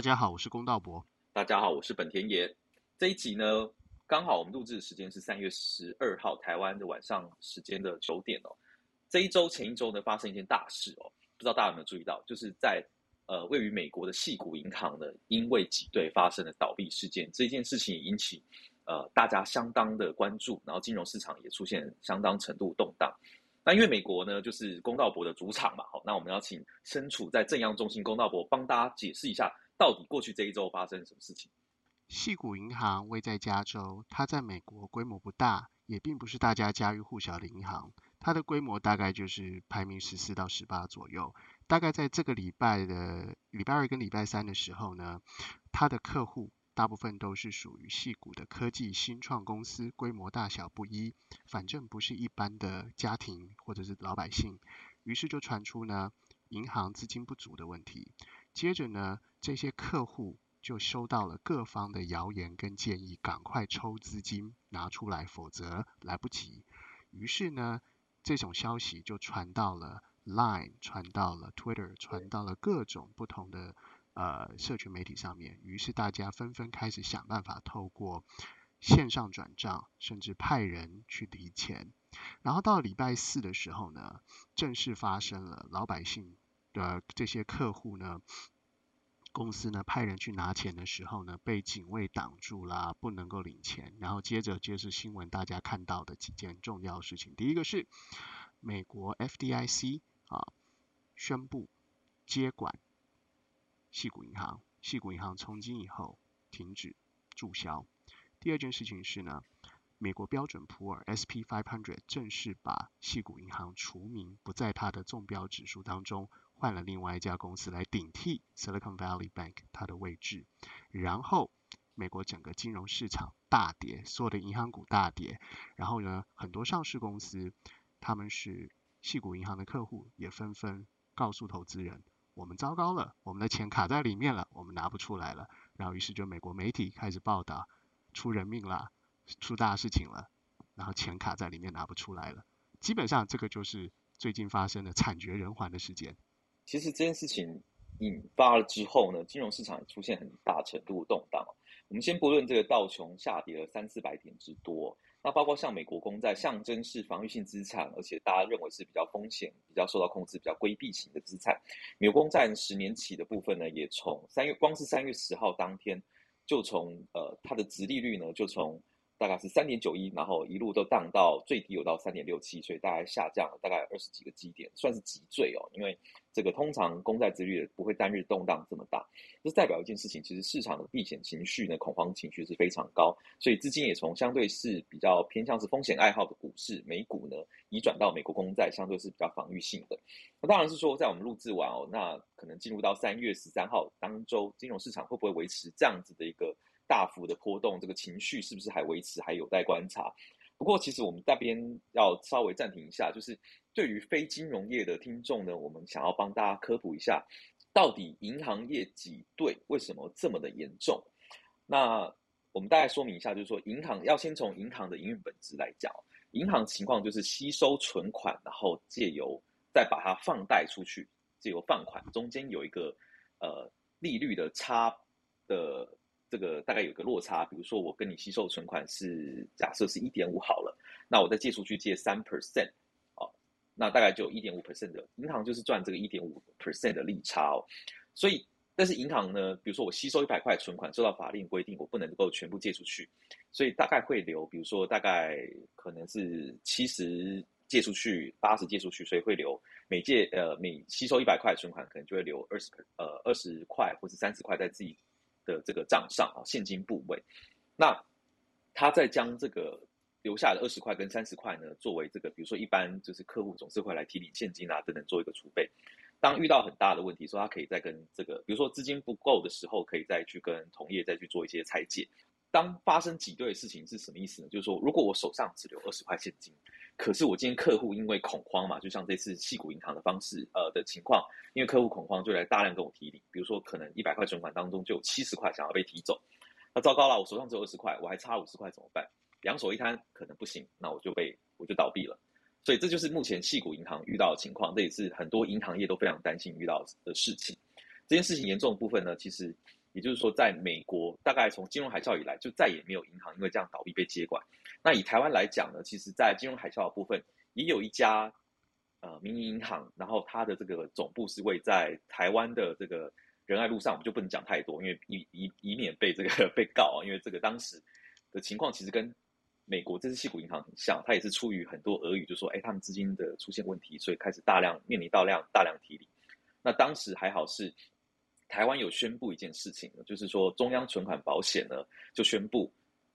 大家好，我是龚道博。大家好，我是本田爷。这一集呢，刚好我们录制的时间是三月十二号台湾的晚上时间的九点哦。这一周前一周呢，发生一件大事哦，不知道大家有没有注意到，就是在呃位于美国的细谷银行呢，因为挤兑发生了倒闭事件。这件事情引起呃大家相当的关注，然后金融市场也出现相当程度动荡。那因为美国呢，就是公道博的主场嘛，好，那我们要请身处在正央中心公道博帮大家解释一下，到底过去这一周发生什么事情。细谷银行位在加州，它在美国规模不大，也并不是大家家喻户晓的银行，它的规模大概就是排名十四到十八左右。大概在这个礼拜的礼拜二跟礼拜三的时候呢，它的客户。大部分都是属于细股的科技新创公司，规模大小不一，反正不是一般的家庭或者是老百姓。于是就传出呢，银行资金不足的问题。接着呢，这些客户就收到了各方的谣言跟建议，赶快抽资金拿出来，否则来不及。于是呢，这种消息就传到了 Line，传到了 Twitter，传到了各种不同的。呃，社群媒体上面，于是大家纷纷开始想办法透过线上转账，甚至派人去提钱。然后到礼拜四的时候呢，正式发生了，老百姓的这些客户呢，公司呢派人去拿钱的时候呢，被警卫挡住啦，不能够领钱。然后接着就是新闻大家看到的几件重要事情，第一个是美国 FDIC 啊宣布接管。细谷银行，细谷银行从今以后停止注销。第二件事情是呢，美国标准普尔 S P five hundred 正式把细谷银行除名，不在它的中标指数当中，换了另外一家公司来顶替 Silicon Valley Bank 它的位置。然后，美国整个金融市场大跌，所有的银行股大跌。然后呢，很多上市公司，他们是系股银行的客户，也纷纷告诉投资人。我们糟糕了，我们的钱卡在里面了，我们拿不出来了。然后于是就美国媒体开始报道，出人命了，出大事情了，然后钱卡在里面拿不出来了。基本上这个就是最近发生的惨绝人寰的事件。其实这件事情引发了之后呢，金融市场出现很大程度动荡。我们先不论这个道琼下跌了三四百点之多。那包括像美国公债，象征是防御性资产，而且大家认为是比较风险、比较受到控制、比较规避型的资产。美国公债十年期的部分呢，也从三月光是三月十号当天，就从呃它的值利率呢，就从。大概是三点九一，然后一路都荡到最低有到三点六七，所以大概下降了大概二十几个基点，算是急坠哦。因为这个通常公债之率不会单日动荡这么大，这代表一件事情，其实市场的避险情绪呢，恐慌情绪是非常高，所以资金也从相对是比较偏向是风险爱好的股市美股呢，移转到美国公债，相对是比较防御性的。那当然是说，在我们录制完哦，那可能进入到三月十三号当周，金融市场会不会维持这样子的一个？大幅的波动，这个情绪是不是还维持，还有待观察。不过，其实我们这边要稍微暂停一下，就是对于非金融业的听众呢，我们想要帮大家科普一下，到底银行业挤兑为什么这么的严重？那我们大概说明一下，就是说，银行要先从银行的营运本质来讲，银行情况就是吸收存款，然后借由再把它放贷出去，借由放款，中间有一个呃利率的差的。这个大概有个落差，比如说我跟你吸收存款是假设是一点五好了，那我再借出去借三 percent，哦，那大概就一点五 percent 的银行就是赚这个一点五 percent 的利差哦。所以，但是银行呢，比如说我吸收一百块存款，受到法令规定我不能够全部借出去，所以大概会留，比如说大概可能是七十借出去，八十借出去，所以会留每借呃每吸收一百块存款，可能就会留二十呃二十块或者三十块在自己。的这个账上啊，现金部位，那他在将这个留下的二十块跟三十块呢，作为这个，比如说一般就是客户总是会来提领现金啊等等做一个储备。当遇到很大的问题，说他可以再跟这个，比如说资金不够的时候，可以再去跟同业再去做一些拆借。当发生挤兑的事情是什么意思呢？就是说，如果我手上只留二十块现金，可是我今天客户因为恐慌嘛，就像这次细股银行的方式，呃的情况，因为客户恐慌就来大量跟我提领，比如说可能一百块存款当中就有七十块想要被提走，那糟糕了，我手上只有二十块，我还差五十块怎么办？两手一摊可能不行，那我就被我就倒闭了。所以这就是目前细股银行遇到的情况，这也是很多银行业都非常担心遇到的事情。这件事情严重的部分呢，其实也就是说，在美国大概从金融海啸以来，就再也没有银行因为这样倒闭被接管。那以台湾来讲呢，其实在金融海啸的部分，也有一家呃民营银行，然后它的这个总部是位在台湾的这个仁爱路上，我们就不能讲太多，因为以以以免被这个 被告啊，因为这个当时的情况其实跟美国这支系股银行很像，它也是出于很多俄语，就说哎他们资金的出现问题，所以开始大量面临大量大量提离。那当时还好是。台湾有宣布一件事情，就是说中央存款保险呢就宣布，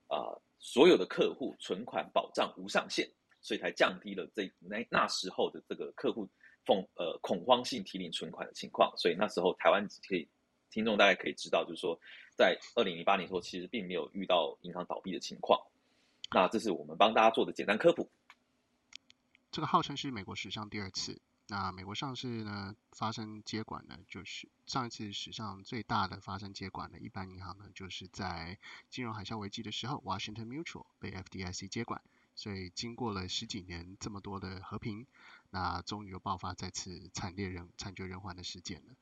啊所有的客户存款保障无上限，所以才降低了这那那时候的这个客户恐呃恐慌性提领存款的情况。所以那时候台湾可以听众大概可以知道，就是说在二零零八年时候其实并没有遇到银行倒闭的情况。那这是我们帮大家做的简单科普。这个号称是美国史上第二次。那美国上市呢，发生接管呢，就是上一次史上最大的发生接管的一般银行呢，就是在金融海啸危机的时候，Washington Mutual 被 FDIC 接管。所以经过了十几年这么多的和平，那终于又爆发再次惨烈人惨绝人寰的事件了。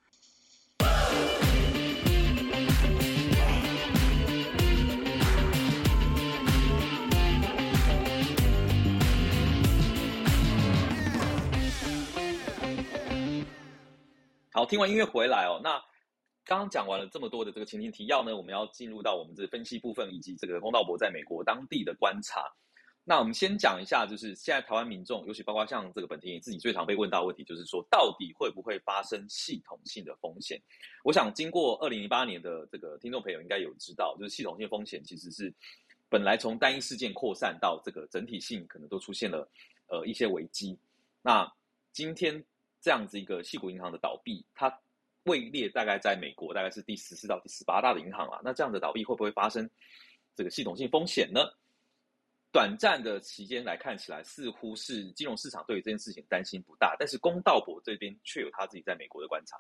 好，听完音乐回来哦。那刚刚讲完了这么多的这个前情提要呢，我们要进入到我们这分析部分，以及这个龚道博在美国当地的观察。那我们先讲一下，就是现在台湾民众，尤其包括像这个本田自己最常被问到的问题，就是说到底会不会发生系统性的风险？我想经过二零零八年的这个听众朋友应该有知道，就是系统性风险其实是本来从单一事件扩散到这个整体性，可能都出现了呃一些危机。那今天。这样子一个系股银行的倒闭，它位列大概在美国大概是第十四到第十八大的银行啊。那这样的倒闭会不会发生这个系统性风险呢？短暂的期间来看起来，似乎是金融市场对于这件事情担心不大，但是公道博这边却有他自己在美国的观察。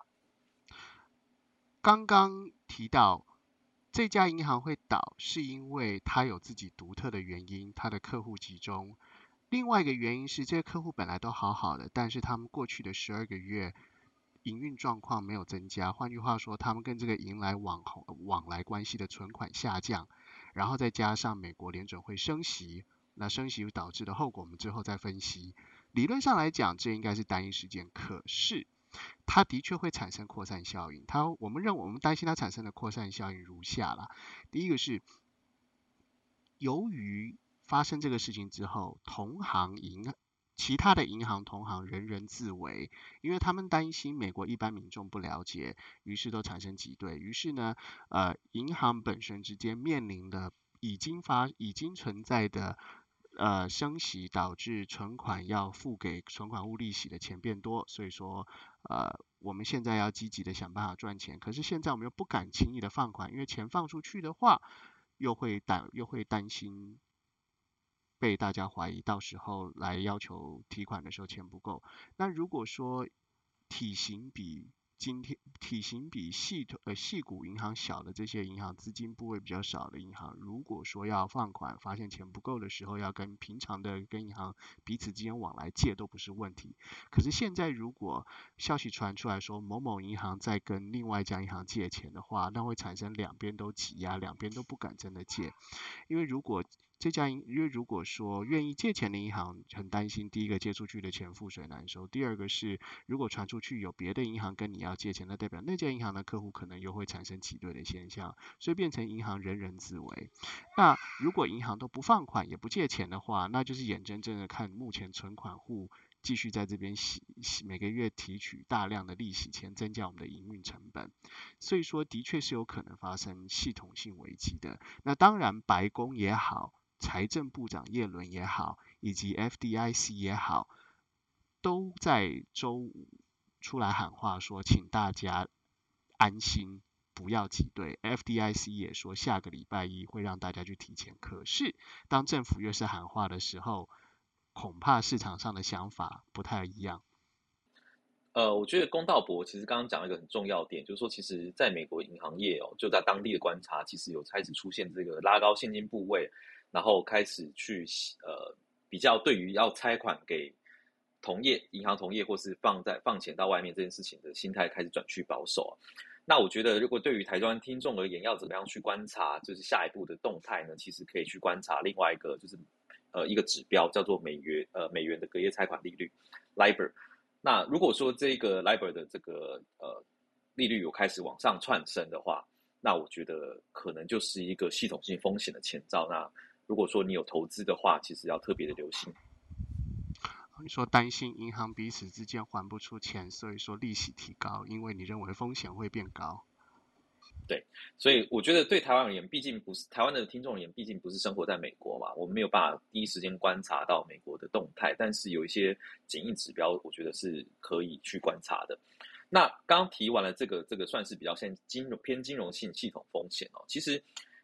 刚刚提到这家银行会倒，是因为它有自己独特的原因，它的客户集中。另外一个原因是，这些客户本来都好好的，但是他们过去的十二个月营运状况没有增加。换句话说，他们跟这个迎来往往来关系的存款下降，然后再加上美国联准会升息，那升息导致的后果，我们之后再分析。理论上来讲，这应该是单一事件，可是它的确会产生扩散效应。它，我们认为，我们担心它产生的扩散效应如下了：第一个是由于发生这个事情之后，同行银其他的银行同行人人自危，因为他们担心美国一般民众不了解，于是都产生挤兑。于是呢，呃，银行本身之间面临的已经发已经存在的呃升息，导致存款要付给存款物利息的钱变多。所以说，呃，我们现在要积极的想办法赚钱。可是现在我们又不敢轻易的放款，因为钱放出去的话，又会担又会担心。被大家怀疑，到时候来要求提款的时候钱不够。那如果说体型比今天体型比系统呃系股银行小的这些银行，资金部位比较少的银行，如果说要放款，发现钱不够的时候，要跟平常的跟银行彼此之间往来借都不是问题。可是现在如果消息传出来说某某银行在跟另外一家银行借钱的话，那会产生两边都挤压，两边都不敢真的借，因为如果这家银，因为如果说愿意借钱的银行很担心，第一个借出去的钱覆水难收，第二个是如果传出去有别的银行跟你要借钱，那代表那家银行的客户可能又会产生挤兑的现象，所以变成银行人人自危。那如果银行都不放款也不借钱的话，那就是眼睁睁的看目前存款户继续在这边洗洗每个月提取大量的利息钱，增加我们的营运成本。所以说的确是有可能发生系统性危机的。那当然白宫也好。财政部长耶伦也好，以及 FDIC 也好，都在周五出来喊话，说请大家安心，不要挤兑。FDIC 也说下个礼拜一会让大家去提前。可是当政府越是喊话的时候，恐怕市场上的想法不太一样。呃，我觉得公道博其实刚刚讲了一个很重要点，就是说，其实在美国银行业哦，就在当地的观察，其实有开始出现这个拉高现金部位。然后开始去呃比较，对于要拆款给同业银行同业，或是放在放钱到外面这件事情的心态开始转趋保守。那我觉得，如果对于台湾听众而言，要怎么样去观察，就是下一步的动态呢？其实可以去观察另外一个，就是呃一个指标，叫做美元呃美元的隔夜拆款利率 （LIBOR）。那如果说这个 LIBOR 的这个呃利率有开始往上窜升的话，那我觉得可能就是一个系统性风险的前兆。那如果说你有投资的话，其实要特别的留心。你说担心银行彼此之间还不出钱，所以说利息提高，因为你认为风险会变高。对，所以我觉得对台湾而言，毕竟不是台湾的听众而言，毕竟不是生活在美国嘛，我们没有办法第一时间观察到美国的动态。但是有一些检疫指标，我觉得是可以去观察的。那刚刚提完了这个，这个算是比较像金融偏金融性系统风险哦。其实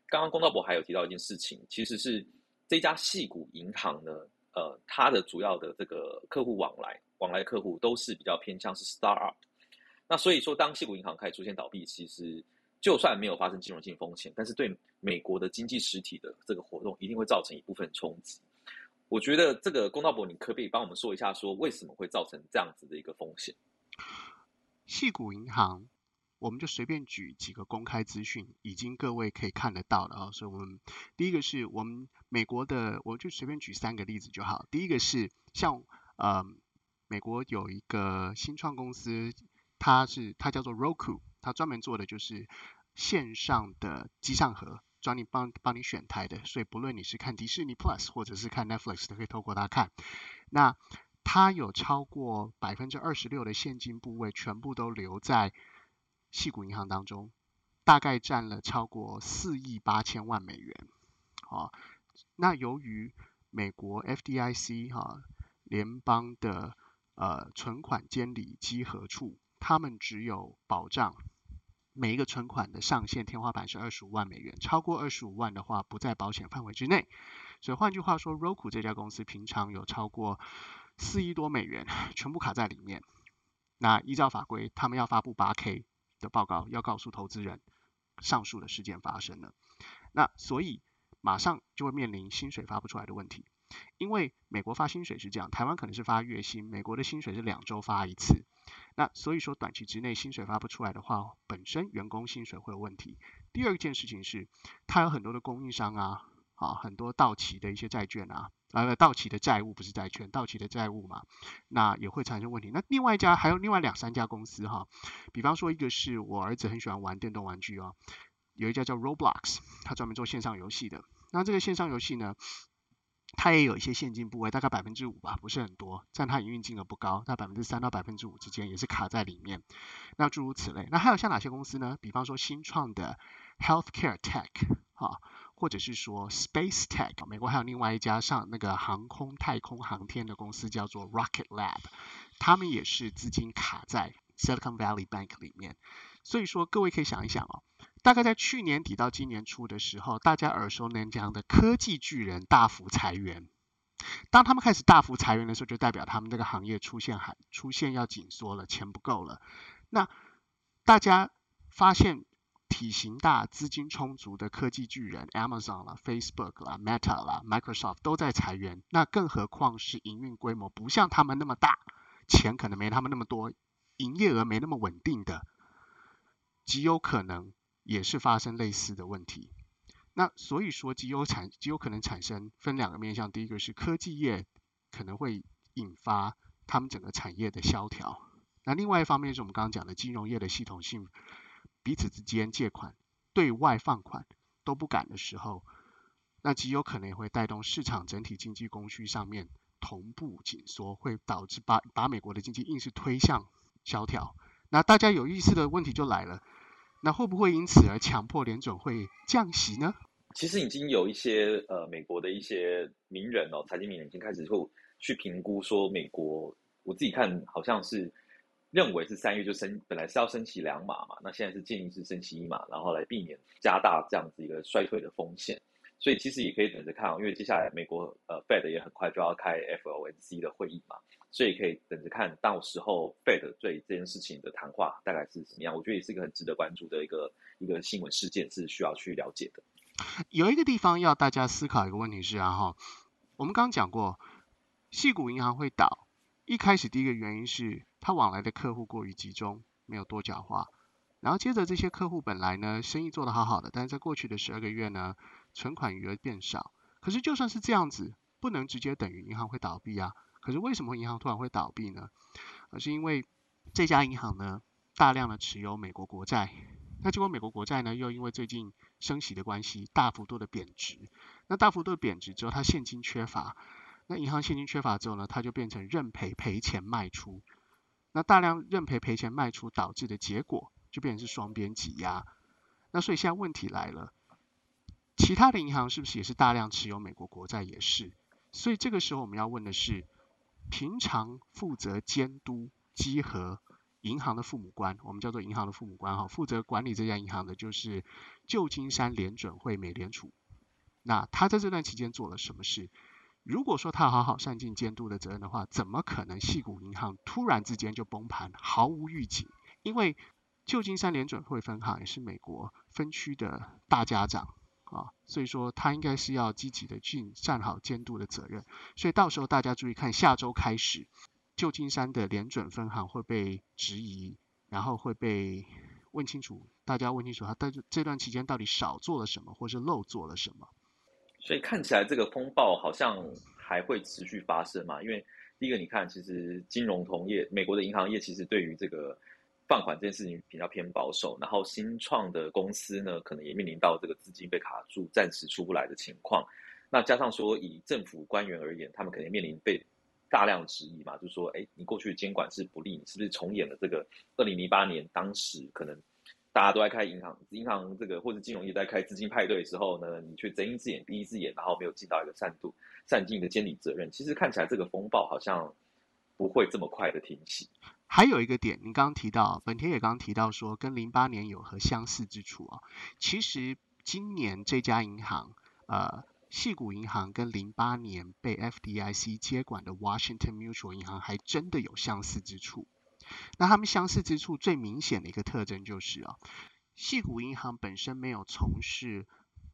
刚刚公道博还有提到一件事情，其实是这家系股银行呢。呃，它的主要的这个客户往来，往来客户都是比较偏向是 startup。那所以说，当西谷银行开始出现倒闭，其实就算没有发生金融性风险，但是对美国的经济实体的这个活动一定会造成一部分冲击。我觉得这个公道博，你可不可以帮我们说一下，说为什么会造成这样子的一个风险？细谷银行。我们就随便举几个公开资讯，已经各位可以看得到了啊。所以，我们第一个是我们美国的，我就随便举三个例子就好。第一个是像呃，美国有一个新创公司，它是它叫做 Roku，它专门做的就是线上的机上盒，专你帮帮你选台的。所以，不论你是看迪士尼 Plus 或者是看 Netflix，都可以透过它看。那它有超过百分之二十六的现金部位，全部都留在。细股银行当中，大概占了超过四亿八千万美元。啊，那由于美国 FDIC 哈联邦的呃存款监理稽核处，他们只有保障每一个存款的上限天花板是二十五万美元，超过二十五万的话不在保险范围之内。所以换句话说，Roku 这家公司平常有超过四亿多美元全部卡在里面。那依照法规，他们要发布八 K。的报告要告诉投资人，上述的事件发生了，那所以马上就会面临薪水发不出来的问题，因为美国发薪水是这样，台湾可能是发月薪，美国的薪水是两周发一次，那所以说短期之内薪水发不出来的话，本身员工薪水会有问题。第二件事情是，它有很多的供应商啊。啊，很多到期的一些债券啊，呃，到期的债务不是债券，到期的债务嘛，那也会产生问题。那另外一家还有另外两三家公司哈，比方说一个是我儿子很喜欢玩电动玩具哦，有一家叫 Roblox，他专门做线上游戏的。那这个线上游戏呢，它也有一些现金部位，大概百分之五吧，不是很多，占它营运金额不高，在百分之三到百分之五之间也是卡在里面。那诸如此类，那还有像哪些公司呢？比方说新创的 Healthcare Tech，哈。或者是说 Space Tech，美国还有另外一家上那个航空太空航天的公司叫做 Rocket Lab，他们也是资金卡在 Silicon Valley Bank 里面。所以说各位可以想一想哦，大概在去年底到今年初的时候，大家耳熟能详的科技巨人大幅裁员，当他们开始大幅裁员的时候，就代表他们这个行业出现还出现要紧缩了，钱不够了。那大家发现。体型大、资金充足的科技巨人，Amazon 啦、Facebook 啦、Meta 啦、Microsoft 都在裁员，那更何况是营运规模不像他们那么大，钱可能没他们那么多，营业额没那么稳定的，极有可能也是发生类似的问题。那所以说，极有产极有可能产生分两个面向，第一个是科技业可能会引发他们整个产业的萧条，那另外一方面是我们刚刚讲的金融业的系统性。彼此之间借款、对外放款都不敢的时候，那极有可能也会带动市场整体经济供需上面同步紧缩，会导致把把美国的经济硬是推向萧条。那大家有意思的问题就来了，那会不会因此而强迫联准会降息呢？其实已经有一些呃美国的一些名人哦，财经名人已经开始会去评估说，美国我自己看好像是。认为是三月就升，本来是要升起两码嘛，那现在是建议是升起一码，然后来避免加大这样子一个衰退的风险。所以其实也可以等着看，因为接下来美国呃 Fed 也很快就要开 FOMC 的会议嘛，所以可以等着看到时候 Fed 对这件事情的谈话大概是怎么样。我觉得也是一个很值得关注的一个一个新闻事件，是需要去了解的。有一个地方要大家思考一个问题是啊哈，我们刚讲过，细股银行会倒，一开始第一个原因是。他往来的客户过于集中，没有多角化。然后接着这些客户本来呢生意做得好好的，但是在过去的十二个月呢，存款余额变少。可是就算是这样子，不能直接等于银行会倒闭啊。可是为什么银行突然会倒闭呢？而是因为这家银行呢大量的持有美国国债，那结果美国国债呢又因为最近升息的关系，大幅度的贬值。那大幅度的贬值之后，它现金缺乏。那银行现金缺乏之后呢，它就变成认赔赔钱卖出。那大量认赔赔钱卖出导致的结果，就变成是双边挤压。那所以现在问题来了，其他的银行是不是也是大量持有美国国债？也是。所以这个时候我们要问的是，平常负责监督稽核银行的父母官，我们叫做银行的父母官哈，负责管理这家银行的就是旧金山联准会美联储。那他在这段期间做了什么事？如果说他好好善尽监督的责任的话，怎么可能系股银行突然之间就崩盘，毫无预警？因为旧金山联准会分行也是美国分区的大家长啊，所以说他应该是要积极的尽站好监督的责任。所以到时候大家注意看，下周开始，旧金山的联准分行会被质疑，然后会被问清楚，大家问清楚他在这段期间到底少做了什么，或是漏做了什么。所以看起来这个风暴好像还会持续发生嘛？因为第一个，你看，其实金融同业、美国的银行业其实对于这个放款这件事情比较偏保守，然后新创的公司呢，可能也面临到这个资金被卡住、暂时出不来的情况。那加上说，以政府官员而言，他们可能面临被大量质疑嘛，就是说，哎，你过去的监管是不利，你是不是重演了这个二零零八年当时可能？大家都在开银行，银行这个或者金融业在开资金派对的时候呢，你却睁一只眼闭一只眼，然后没有尽到一个善度、善尽的监理责任。其实看起来这个风暴好像不会这么快的停息。还有一个点，你刚刚提到，本田也刚刚提到说，跟零八年有何相似之处啊？其实今年这家银行，呃，细谷银行跟零八年被 FDIC 接管的 Washington Mutual 银行还真的有相似之处。那他们相似之处最明显的一个特征就是啊，细谷银行本身没有从事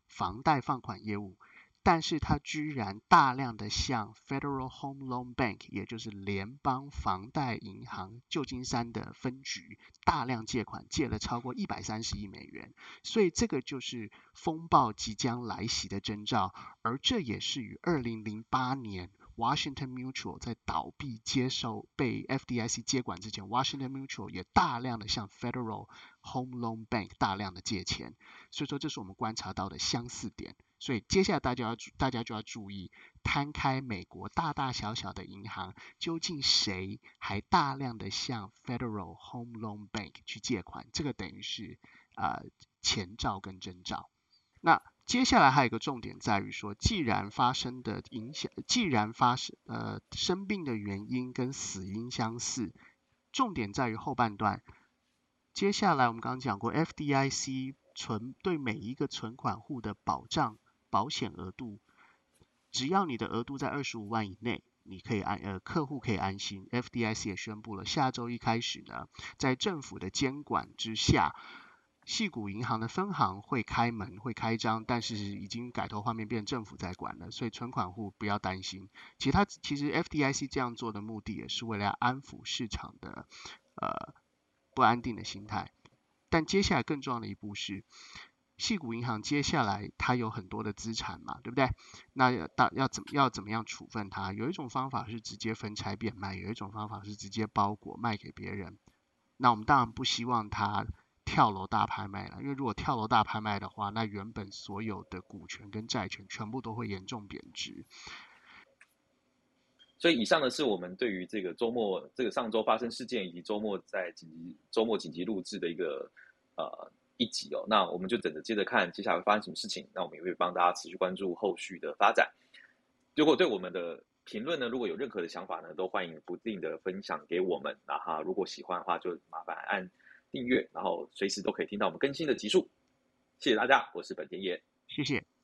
房贷放款业务，但是它居然大量的向 Federal Home Loan Bank，也就是联邦房贷银行旧金山的分局大量借款，借了超过一百三十亿美元，所以这个就是风暴即将来袭的征兆，而这也是与二零零八年。Washington Mutual 在倒闭接受被 FDIC 接管之前，Washington Mutual 也大量的向 Federal Home Loan Bank 大量的借钱，所以说这是我们观察到的相似点。所以接下来大家要大家就要注意，摊开美国大大小小的银行，究竟谁还大量的向 Federal Home Loan Bank 去借款？这个等于是啊前兆跟征兆。那接下来还有一个重点在于说，既然发生的影响，既然发生呃生病的原因跟死因相似，重点在于后半段。接下来我们刚刚讲过，FDIC 存对每一个存款户的保障保险额度，只要你的额度在二十五万以内，你可以安呃客户可以安心。FDIC 也宣布了，下周一开始呢，在政府的监管之下。细谷银行的分行会开门会开张，但是已经改头换面变政府在管了，所以存款户不要担心。其他其实 FDIC 这样做的目的也是为了安抚市场的呃不安定的心态。但接下来更重要的一步是，细谷银行接下来它有很多的资产嘛，对不对？那要大要怎么要怎么样处分它？有一种方法是直接分拆变卖，有一种方法是直接包裹卖给别人。那我们当然不希望它。跳楼大拍卖了，因为如果跳楼大拍卖的话，那原本所有的股权跟债权全部都会严重贬值。所以以上呢是我们对于这个周末这个上周发生事件以及周末在紧急周末紧急录制的一个呃一集哦。那我们就等着接着看接下来会发生什么事情。那我们也会帮大家持续关注后续的发展。如果对我们的评论呢，如果有任何的想法呢，都欢迎不定的分享给我们。那哈，如果喜欢的话，就麻烦按。订阅，然后随时都可以听到我们更新的集数。谢谢大家，我是本田野，谢谢。